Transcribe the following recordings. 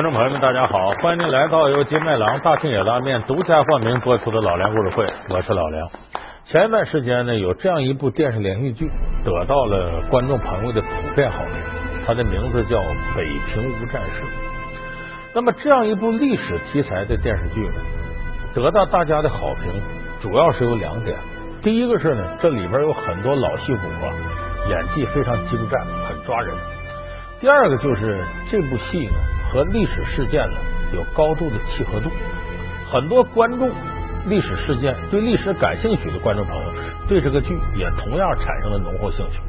观众朋友们，大家好，欢迎您来到由金麦郎大庆野拉面独家冠名播出的《老梁故事会》，我是老梁。前一段时间呢，有这样一部电视连续剧得到了观众朋友的普遍好评，它的名字叫《北平无战事》。那么，这样一部历史题材的电视剧呢，得到大家的好评，主要是有两点。第一个是呢，这里边有很多老戏骨啊，演技非常精湛，很抓人。第二个就是这部戏呢。和历史事件呢有高度的契合度，很多观众历史事件对历史感兴趣的观众朋友对这个剧也同样产生了浓厚兴趣。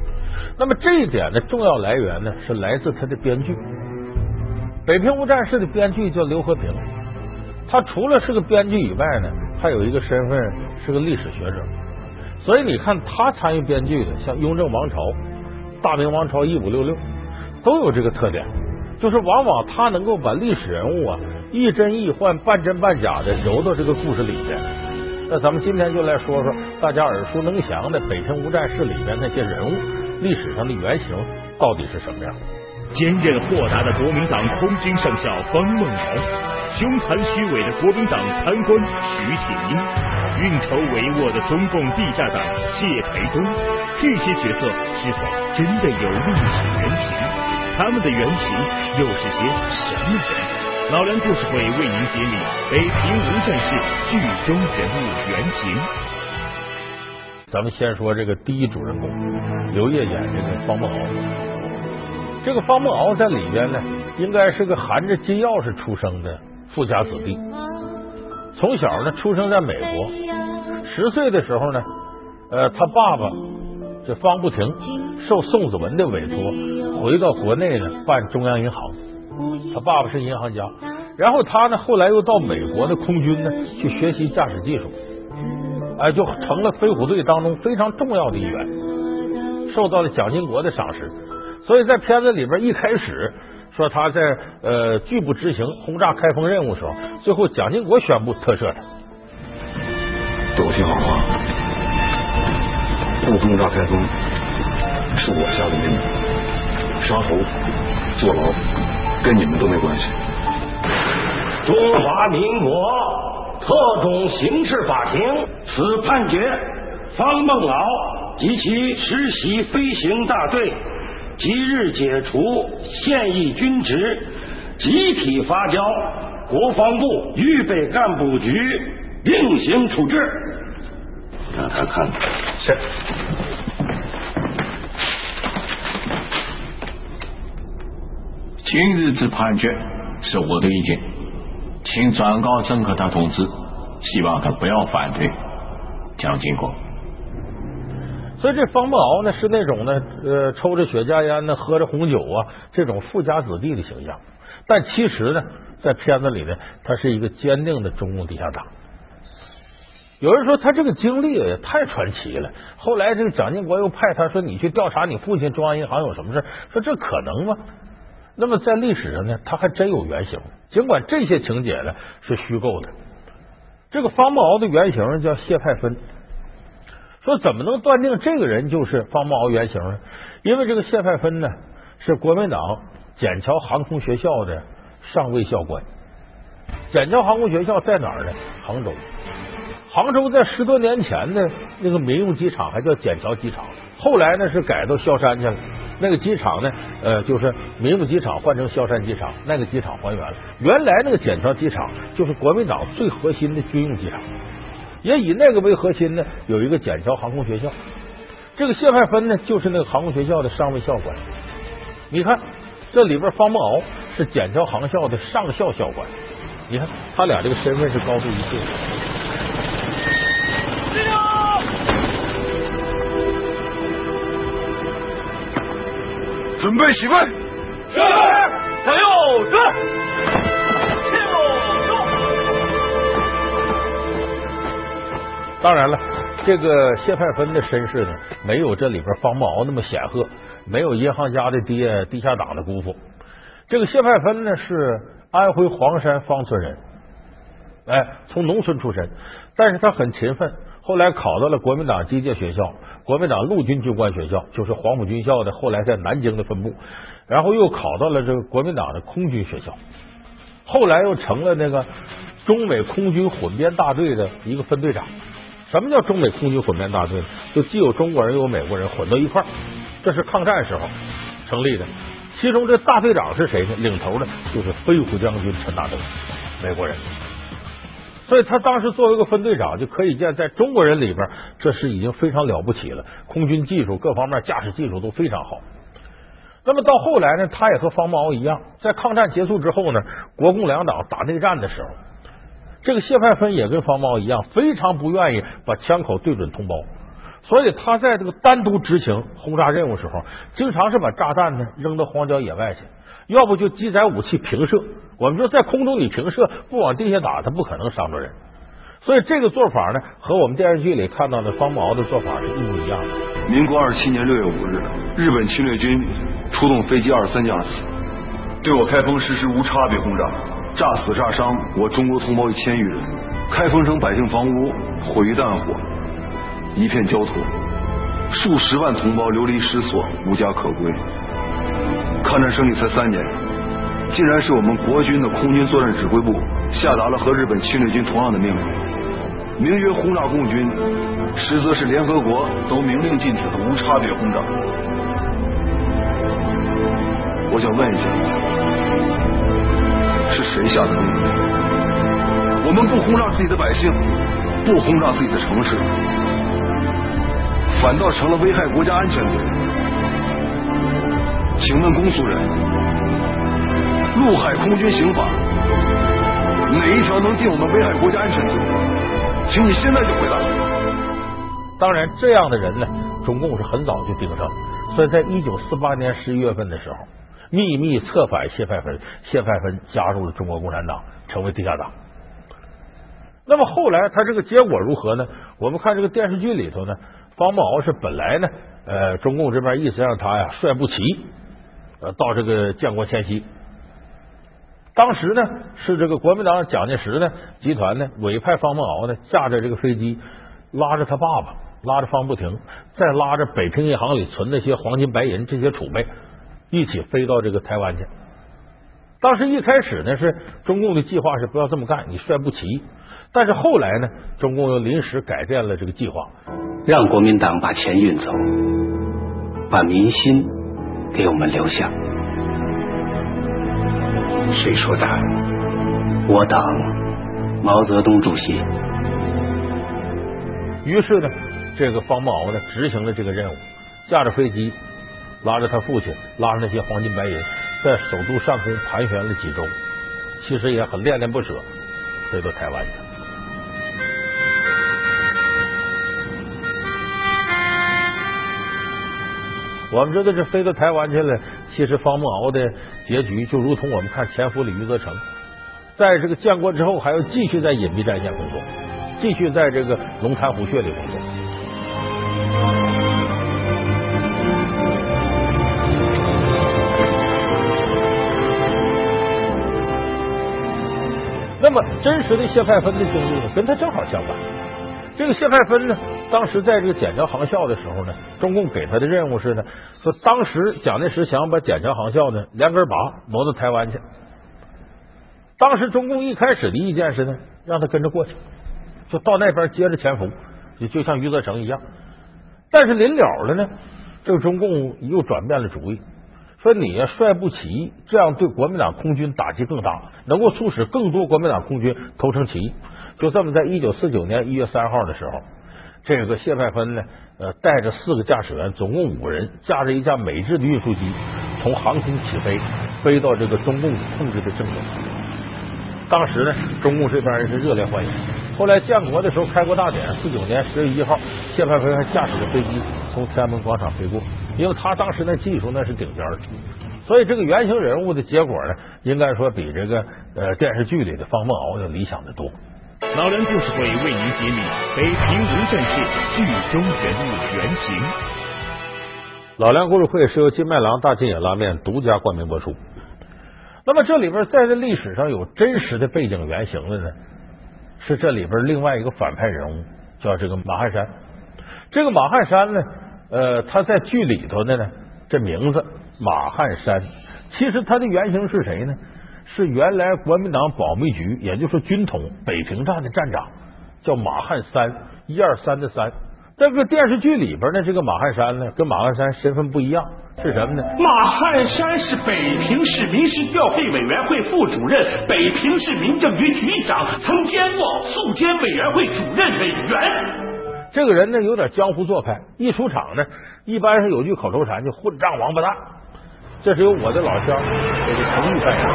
那么这一点的重要来源呢是来自他的编剧，《北平无战事》的编剧叫刘和平，他除了是个编剧以外呢，还有一个身份是个历史学者。所以你看他参与编剧的，像《雍正王朝》《大明王朝一五六六》，都有这个特点。就是往往他能够把历史人物啊亦真亦幻、半真半假的揉到这个故事里边。那咱们今天就来说说大家耳熟能详的《北平无战事》里边那些人物历史上的原型到底是什么样。坚韧豁达的国民党空军上校方梦敖，凶残虚伪的国民党贪官徐铁英，运筹帷幄的中共地下党谢培东，这些角色是否真的有历史原型？他们的原型又是些什么人？老梁故事会为您揭秘《北平无战事》剧中人物原型。咱们先说这个第一主人公刘烨演这个方孟敖。这个方孟敖在里边呢，应该是个含着金钥匙出生的富家子弟。从小呢，出生在美国。十岁的时候呢，呃，他爸爸这方不停受宋子文的委托。回到国内呢，办中央银行。他爸爸是银行家，然后他呢，后来又到美国的空军呢去学习驾驶技术，哎，就成了飞虎队当中非常重要的一员，受到了蒋经国的赏识。所以在片子里边一开始说他在呃拒不执行轰炸开封任务时候，最后蒋经国宣布特赦他。都听好话，不轰炸开封是我下的命令。杀头、坐牢，跟你们都没关系。中华民国特种刑事法庭此判决：方孟敖及其实习飞行大队即日解除现役军职，集体发交国防部预备干部局另行处置。让他看看。是。今日之判决是我的意见，请转告曾克达同志，希望他不要反对。蒋经国。所以这方孟敖呢，是那种呢，呃，抽着雪茄烟呢，喝着红酒啊，这种富家子弟的形象。但其实呢，在片子里呢，他是一个坚定的中共地下党。有人说他这个经历也太传奇了。后来这个蒋经国又派他说：“你去调查你父亲中央银行有什么事？”说这可能吗？那么在历史上呢，他还真有原型，尽管这些情节呢是虚构的。这个方梦敖的原型叫谢派芬，说怎么能断定这个人就是方梦敖原型呢？因为这个谢派芬呢是国民党笕桥航空学校的上尉校官。笕桥航空学校在哪儿呢？杭州。杭州在十多年前的那个民用机场还叫笕桥机场，后来呢是改到萧山去了。那个机场呢，呃，就是民用机场换成萧山机场，那个机场还原了。原来那个笕桥机场就是国民党最核心的军用机场，也以那个为核心呢，有一个笕桥航空学校。这个谢派芬呢，就是那个航空学校的上尉校官。你看这里边，方梦敖是笕桥航校的上校校官。你看他俩这个身份是高度一致的。准备起飞，是，向右转，向右当然了，这个谢派芬的身世呢，没有这里边方梦敖那么显赫，没有银行家的爹地下党的姑父。这个谢派芬呢，是安徽黄山方村人，哎，从农村出身，但是他很勤奋，后来考到了国民党机械学校。国民党陆军军官学校就是黄埔军校的，后来在南京的分部，然后又考到了这个国民党的空军学校，后来又成了那个中美空军混编大队的一个分队长。什么叫中美空军混编大队呢？就既有中国人又有美国人混到一块儿，这是抗战时候成立的。其中这大队长是谁呢？领头的就是飞虎将军陈大东，美国人。所以他当时作为一个分队长，就可以见在中国人里边，这是已经非常了不起了，空军技术各方面驾驶技术都非常好。那么到后来呢，他也和方茂一样，在抗战结束之后呢，国共两党打内战的时候，这个谢派芬也跟方茂一样，非常不愿意把枪口对准同胞。所以他在这个单独执行轰炸任务时候，经常是把炸弹呢扔到荒郊野外去，要不就机载武器平射。我们说在空中你平射，不往地下打，它不可能伤着人。所以这个做法呢，和我们电视剧里看到的方茂的做法是一模一样的。民国二十七年六月五日，日本侵略军出动飞机二十三架次，对我开封实施无差别轰炸，炸死炸伤我中国同胞一千余人，开封省百姓房屋毁于弹火。一片焦土，数十万同胞流离失所，无家可归。抗战胜利才三年，竟然是我们国军的空军作战指挥部下达了和日本侵略军同样的命令，名曰轰炸共军，实则是联合国都明令禁止的无差别轰炸。我想问一下，是谁下的命令？我们不轰炸自己的百姓，不轰炸自己的城市。反倒成了危害国家安全罪。请问公诉人，陆海空军刑法哪一条能定我们危害国家安全罪？请你现在就回答。当然，这样的人呢，中共是很早就盯上了，所以在一九四八年十一月份的时候，秘密策反谢派芬，谢派芬加入了中国共产党，成为地下党。那么后来他这个结果如何呢？我们看这个电视剧里头呢。方茂敖是本来呢，呃，中共这边意思让他呀率部旗，呃，到这个建国前夕。当时呢，是这个国民党蒋介石呢集团呢委派方孟敖呢驾着这个飞机，拉着他爸爸，拉着方不停，再拉着北平银行里存那些黄金白银这些储备，一起飞到这个台湾去。当时一开始呢，是中共的计划是不要这么干，你率不齐。但是后来呢，中共又临时改变了这个计划。让国民党把钱运走，把民心给我们留下。谁说的？我党毛泽东主席。于是呢，这个方茂敖呢执行了这个任务，驾着飞机，拉着他父亲，拉着那些黄金白银，在首都上空盘旋了几周，其实也很恋恋不舍，飞到台湾去了。我们知道这飞到台湾去了，其实方孟敖的结局就如同我们看《潜伏》里余则成，在这个建国之后还要继续在隐蔽战线工作，继续在这个龙潭虎穴里工作。那么真实的谢派芬的经历呢，跟他正好相反。这个谢派芬呢，当时在这个笕桥航校的时候呢，中共给他的任务是呢，说当时蒋介石想要把笕桥航校呢连根拔挪到台湾去。当时中共一开始的意见是呢，让他跟着过去，就到那边接着潜伏，就就像余则成一样。但是临了了呢，这个中共又转变了主意，说你呀率部起义，这样对国民党空军打击更大，能够促使更多国民党空军投诚起义。就这么，在一九四九年一月三号的时候，这个谢派芬呢，呃，带着四个驾驶员，总共五个人，驾着一架美制的运输机，从航空起飞，飞到这个中共控制的郑州。当时呢，中共这边是热烈欢迎。后来建国的时候，开国大典，四九年十月一号，谢派芬还驾驶着飞机从天安门广场飞过，因为他当时那技术那是顶尖的。所以这个原型人物的结果呢，应该说比这个呃电视剧里的方孟敖要理想的多。老梁故事会为您揭秘北平无战事剧中人物原型。老梁故事会是由金麦郎大金野拉面独家冠名播出。那么这里边在这历史上有真实的背景原型的呢，是这里边另外一个反派人物，叫这个马汉山。这个马汉山呢，呃，他在剧里头的呢，这名字马汉山，其实他的原型是谁呢？是原来国民党保密局，也就是军统北平站的站长，叫马汉三，一二三的三。这个电视剧里边呢，这个马汉山呢，跟马汉山身份不一样，是什么呢？马汉山是北平市民事调配委员会副主任，北平市民政局局长，曾兼过宿监委员会主任委员。这个人呢，有点江湖做派，一出场呢，一般是有句口头禅，就混账王八蛋。这是由我的老乡这个程昱扮演。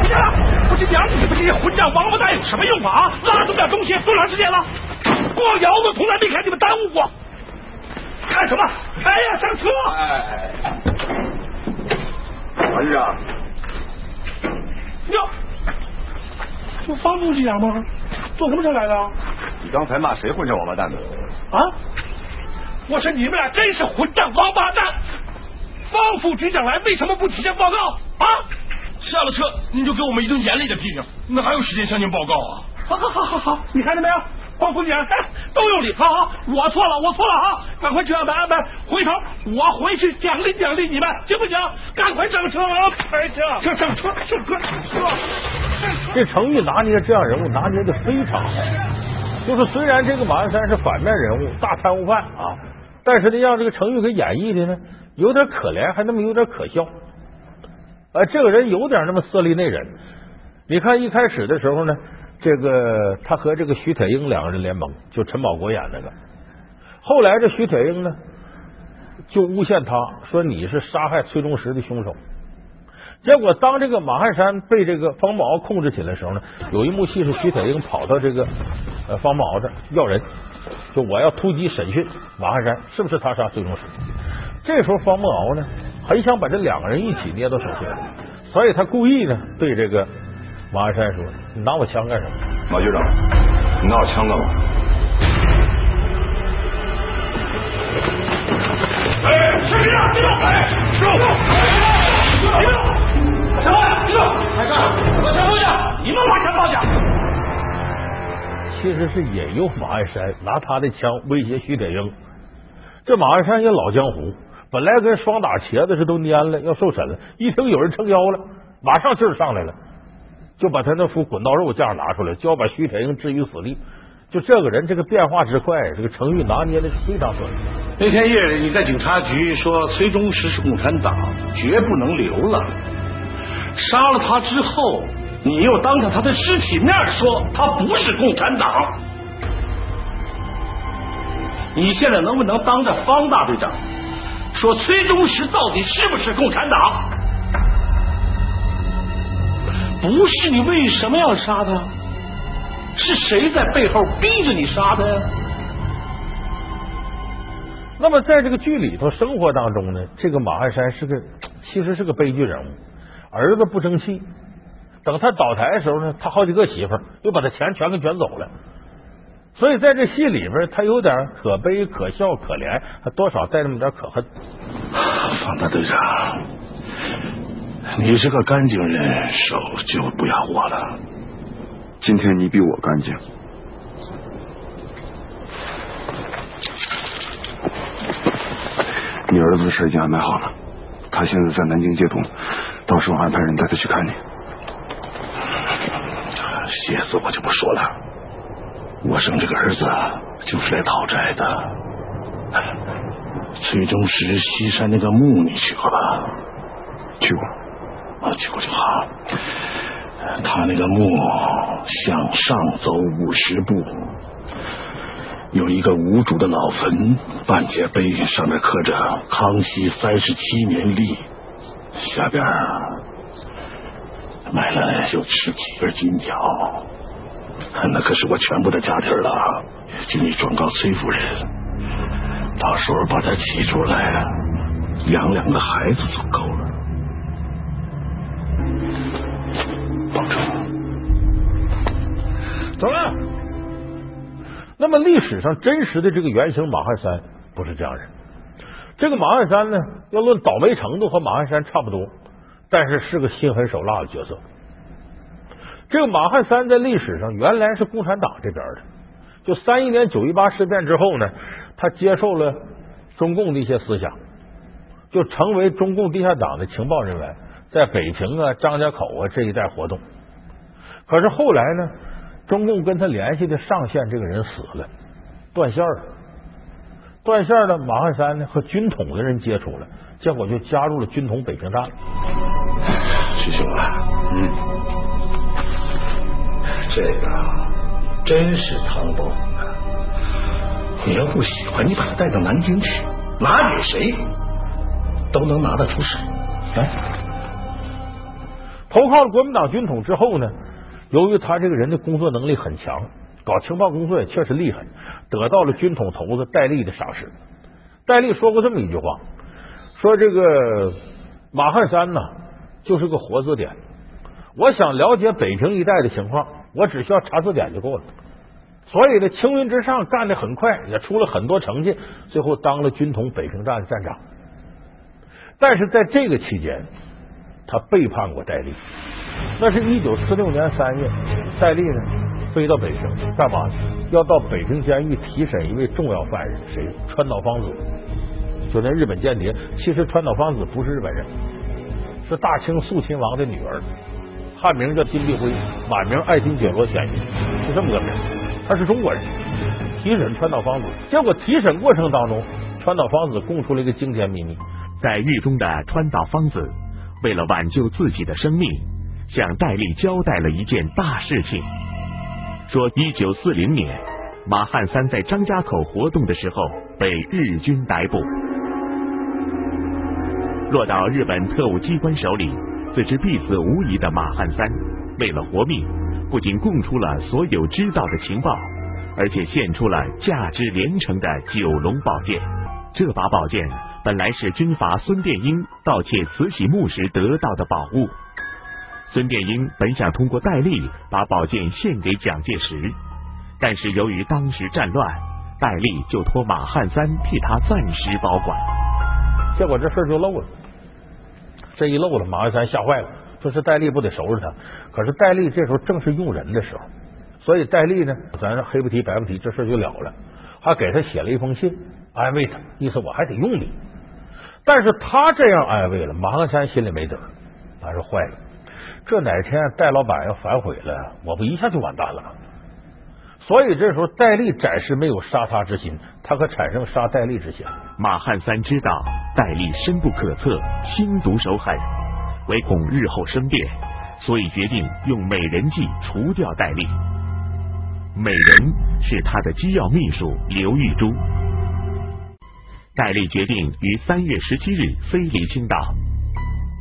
不行了，我这讲你们这些混账王八蛋有什么用啊？拉这么点东西多长时间了？逛窑子从来没看你们耽误过。干什么？哎呀，上车！王局长，哟，就方副局长吗？坐什么车来的？你刚才骂谁混账王八蛋呢？啊！我说你们俩真是混账王八蛋！方副局长来，为什么不提前报告啊？下了车您就给我们一顿严厉的批评，那还有时间向您报告啊？好好好好好，你看见没有？方副局长，哎，都有理。好好，我错了，我错了啊！赶快去安排安排，回头我回去奖励奖励你们，行不行？赶快上车啊！开车，上上车，上车，上车。这程昱拿捏这样人物拿捏的非常好，就是虽然这个马鞍山是反面人物、大贪污犯啊，但是呢，让这个程昱给演绎的呢，有点可怜，还那么有点可笑。哎，这个人有点那么色厉内荏。你看一开始的时候呢，这个他和这个徐铁英两个人联盟，就陈宝国演那个。后来这徐铁英呢，就诬陷他说你是杀害崔中实的凶手。结果，当这个马汉山被这个方宝控制起来的时候呢，有一幕戏是徐铁英跑到这个呃方宝这要人，就我要突击审讯马汉山是不是他杀崔中实。这时候方孟敖呢，很想把这两个人一起捏到手心里，所以他故意呢对这个马鞍山说：“你拿我枪干什么？”马局长，你拿我枪干嘛？哎，士兵啊，别动！哎，师傅，别动！什么呀？别动！开车，把枪放下！你们把枪放下！其实是引诱马鞍山拿他的枪威胁徐铁英。这马鞍山也老江湖，本来跟双打茄子似的都蔫了，要受审了，一听有人撑腰了，马上劲儿上来了，就把他那副滚刀肉架拿出来，就要把徐铁英置于死地。就这个人，这个变化之快，这个程昱拿捏的是非常准。那天夜里你在警察局说崔中实是共产党，绝不能留了。杀了他之后，你又当着他的尸体面说他不是共产党。你现在能不能当着方大队长说崔中实到底是不是共产党？不是，你为什么要杀他？是谁在背后逼着你杀他呀？那么在这个剧里头，生活当中呢，这个马鞍山是个其实是个悲剧人物，儿子不争气，等他倒台的时候呢，他好几个媳妇儿又把他钱全给卷走了，所以在这戏里边，他有点可悲、可笑、可怜，还多少带那么点可恨。方大队长，你是个干净人，手就不要握了。今天你比我干净。你儿子的事已经安排好了，他现在在南京接通，到时候安排人带他去看你。谢死我就不说了，我生这个儿子就是来讨债的。崔中实西山那个墓你去过吧？去过。啊，去过就好。他那个墓向上走五十步，有一个无主的老坟，半截碑上面刻着“康熙三十七年立”，下边埋了有十几根金条，那可是我全部的家底了。请你转告崔夫人，到时候把她起出来，养两个孩子就够了。保重。走了。那么历史上真实的这个原型马汉山不是这样人。这个马汉山呢，要论倒霉程度和马汉山差不多，但是是个心狠手辣的角色。这个马汉山在历史上原来是共产党这边的，就三一年九一八事变之后呢，他接受了中共的一些思想，就成为中共地下党的情报人员。在北平啊、张家口啊这一带活动。可是后来呢，中共跟他联系的上线这个人死了，断线了。断线了，马汉三呢和军统的人接触了，结果就加入了军统北平站。师兄啊，嗯，这个真是唐伯虎啊！你要不喜欢，你把他带到南京去，拿给谁都能拿得出手。来，投靠了国民党军统之后呢，由于他这个人的工作能力很强，搞情报工作也确实厉害，得到了军统头子戴笠的赏识。戴笠说过这么一句话，说这个马汉山呢。就是个活字典。我想了解北平一带的情况，我只需要查字典就够了。所以呢，青云直上干的很快，也出了很多成绩，最后当了军统北平站的站长。但是在这个期间，他背叛过戴笠。那是一九四六年三月，戴笠呢飞到北平干嘛？要到北平监狱提审一位重要犯人，谁？川岛芳子，就那日本间谍。其实川岛芳子不是日本人。是大清肃亲王的女儿，汉名叫金碧辉，满名爱新觉罗显，是这么个名。他是中国人，提审川岛芳子，结果提审过程当中，川岛芳子供出了一个惊天秘密，在狱中的川岛芳子为了挽救自己的生命，向戴笠交代了一件大事情，说一九四零年马汉三在张家口活动的时候被日军逮捕。落到日本特务机关手里，自知必死无疑的马汉三，为了活命，不仅供出了所有知道的情报，而且献出了价值连城的九龙宝剑。这把宝剑本来是军阀孙殿英盗窃慈禧墓时得到的宝物。孙殿英本想通过戴笠把宝剑献给蒋介石，但是由于当时战乱，戴笠就托马汉三替他暂时保管。结果这事就漏了。这一漏了，马鞍山吓坏了，说是戴笠不得收拾他。可是戴笠这时候正是用人的时候，所以戴笠呢，咱黑不提白不提，这事就了了。还给他写了一封信，安慰他，意思我还得用你。但是他这样安慰了，马鞍山心里没底，他说坏了，这哪天戴老板要反悔了，我不一下就完蛋了。所以这时候戴笠暂时没有杀他之心，他可产生杀戴笠之心。马汉三知道戴笠深不可测，心毒手狠，唯恐日后生变，所以决定用美人计除掉戴笠。美人是他的机要秘书刘玉珠。戴笠决定于三月十七日飞离青岛。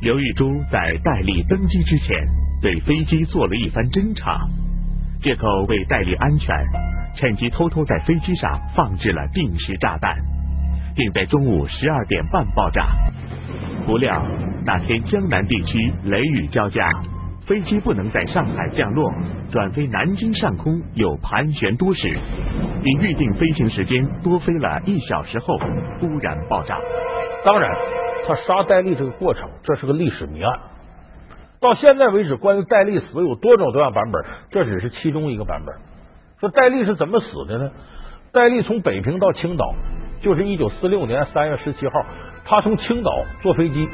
刘玉珠在戴笠登机之前，对飞机做了一番侦查。借口为戴笠安全，趁机偷偷在飞机上放置了定时炸弹，并在中午十二点半爆炸。不料那天江南地区雷雨交加，飞机不能在上海降落，转飞南京上空又盘旋多时，比预定飞行时间多飞了一小时后，突然爆炸。当然，他杀戴笠这个过程，这是个历史谜案。到现在为止，关于戴笠死有多种多样版本，这只是其中一个版本。说戴笠是怎么死的呢？戴笠从北平到青岛，就是一九四六年三月十七号，他从青岛坐飞机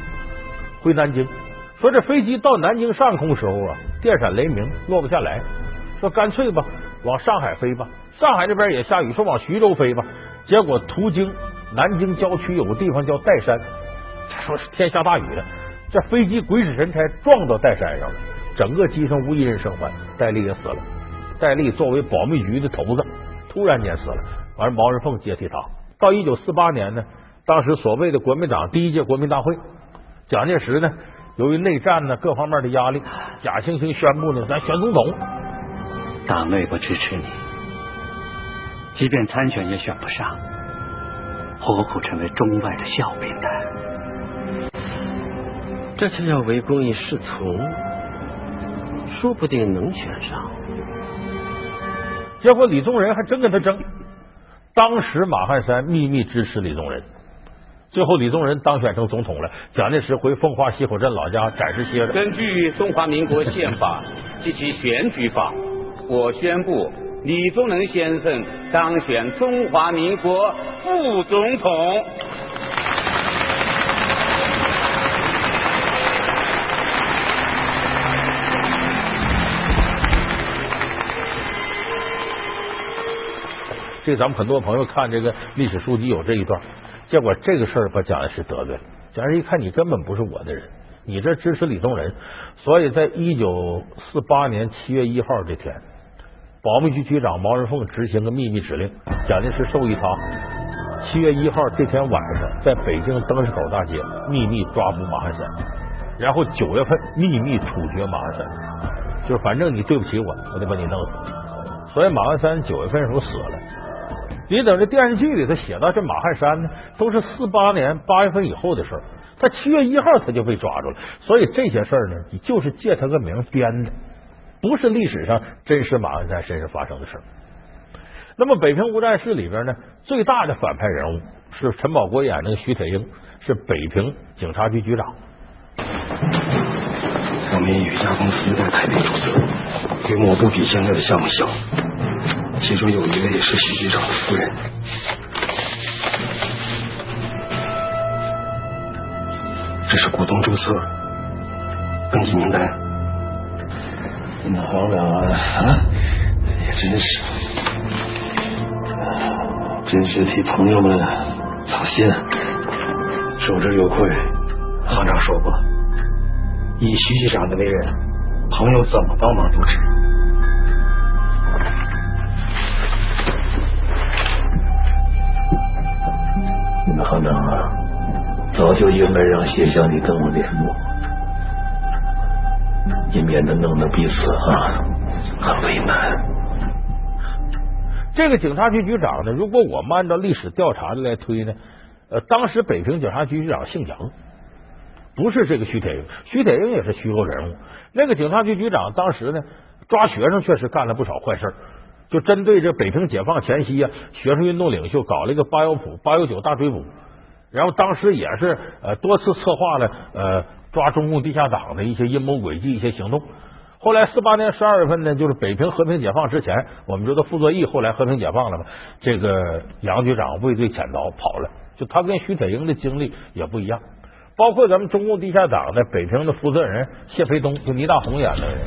回南京。说这飞机到南京上空时候啊，电闪雷鸣，落不下来。说干脆吧，往上海飞吧。上海这边也下雨，说往徐州飞吧。结果途经南京郊区有个地方叫岱山，说是天下大雨了。这飞机鬼使神差撞到岱山上了，整个机上无一人生还，戴笠也死了。戴笠作为保密局的头子，突然间死了。完，毛人凤接替他。到一九四八年呢，当时所谓的国民党第一届国民大会，蒋介石呢，由于内战呢各方面的压力，假惺惺宣布呢，咱选总统。党内不支持你，即便参选也选不上，何苦成为中外的笑柄呢？这就要为公益是从，说不定能选上。结果李宗仁还真跟他争。当时马汉山秘密支持李宗仁，最后李宗仁当选成总统了。蒋介石回奉化溪口镇老家暂时歇着。根据中华民国宪法 及其选举法，我宣布李宗仁先生当选中华民国副总统。这咱们很多朋友看这个历史书籍有这一段，结果这个事儿把蒋介石得罪了。蒋介石一看你根本不是我的人，你这支持李宗仁，所以在一九四八年七月一号这天，保密局局长毛人凤执行个秘密指令，蒋介石授意他七月一号这天晚上在北京灯市口大街秘密抓捕马汉三，然后九月份秘密处决马汉三，就是反正你对不起我，我得把你弄死。所以马汉三九月份时候死了。你等这电视剧里头写到这马汉山呢，都是四八年八月份以后的事儿，他七月一号他就被抓住了，所以这些事儿呢，你就是借他个名编的，不是历史上真实马汉山身上发生的事儿。那么《北平无战事》里边呢，最大的反派人物是陈宝国演那个徐铁英，是北平警察局局长。我们有一家公司在台北注册，规模不比现在的项目小，其中有一位是徐局长的夫人。这是股东注册登记名单。那行长啊，也真是，真是替朋友们操心。受之有愧，行长说过，以徐局长的为人，朋友怎么帮忙都值。可能啊，早就应该让谢湘你跟我联络，也免得弄得彼此啊很为难。这个警察局局长呢，如果我们按照历史调查的来推呢，呃，当时北平警察局局长姓杨，不是这个徐铁英，徐铁英也是虚构人物。那个警察局局长当时呢，抓学生确实干了不少坏事，就针对这北平解放前夕啊，学生运动领袖搞了一个八幺捕、八幺九大追捕，然后当时也是呃多次策划了呃抓中共地下党的一些阴谋诡计、一些行动。后来四八年十二月份呢，就是北平和平解放之前，我们知道傅作义后来和平解放了嘛，这个杨局长畏罪潜逃跑了，就他跟徐铁英的经历也不一样。包括咱们中共地下党的北平的负责人谢培东，就倪大红演的人，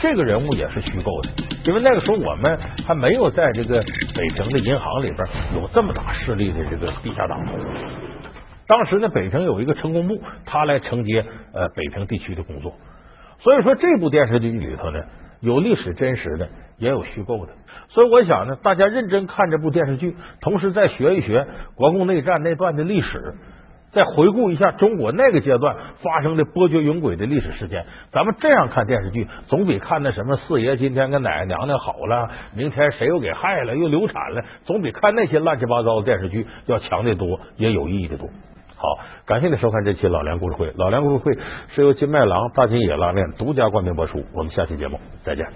这个人物也是虚构的，因为那个时候我们还没有在这个北平的银行里边有这么大势力的这个地下党。当时呢，北平有一个成工部，他来承接呃北平地区的工作。所以说这部电视剧里头呢，有历史真实的，也有虚构的。所以我想呢，大家认真看这部电视剧，同时再学一学国共内战那段的历史，再回顾一下中国那个阶段发生的波谲云诡的历史事件。咱们这样看电视剧，总比看那什么四爷今天跟奶奶娘娘好了，明天谁又给害了，又流产了，总比看那些乱七八糟的电视剧要强得多，也有意义的多。好，感谢您收看这期老梁故事会。老梁故事会是由金麦郎大金野拉面独家冠名播出。我们下期节目再见。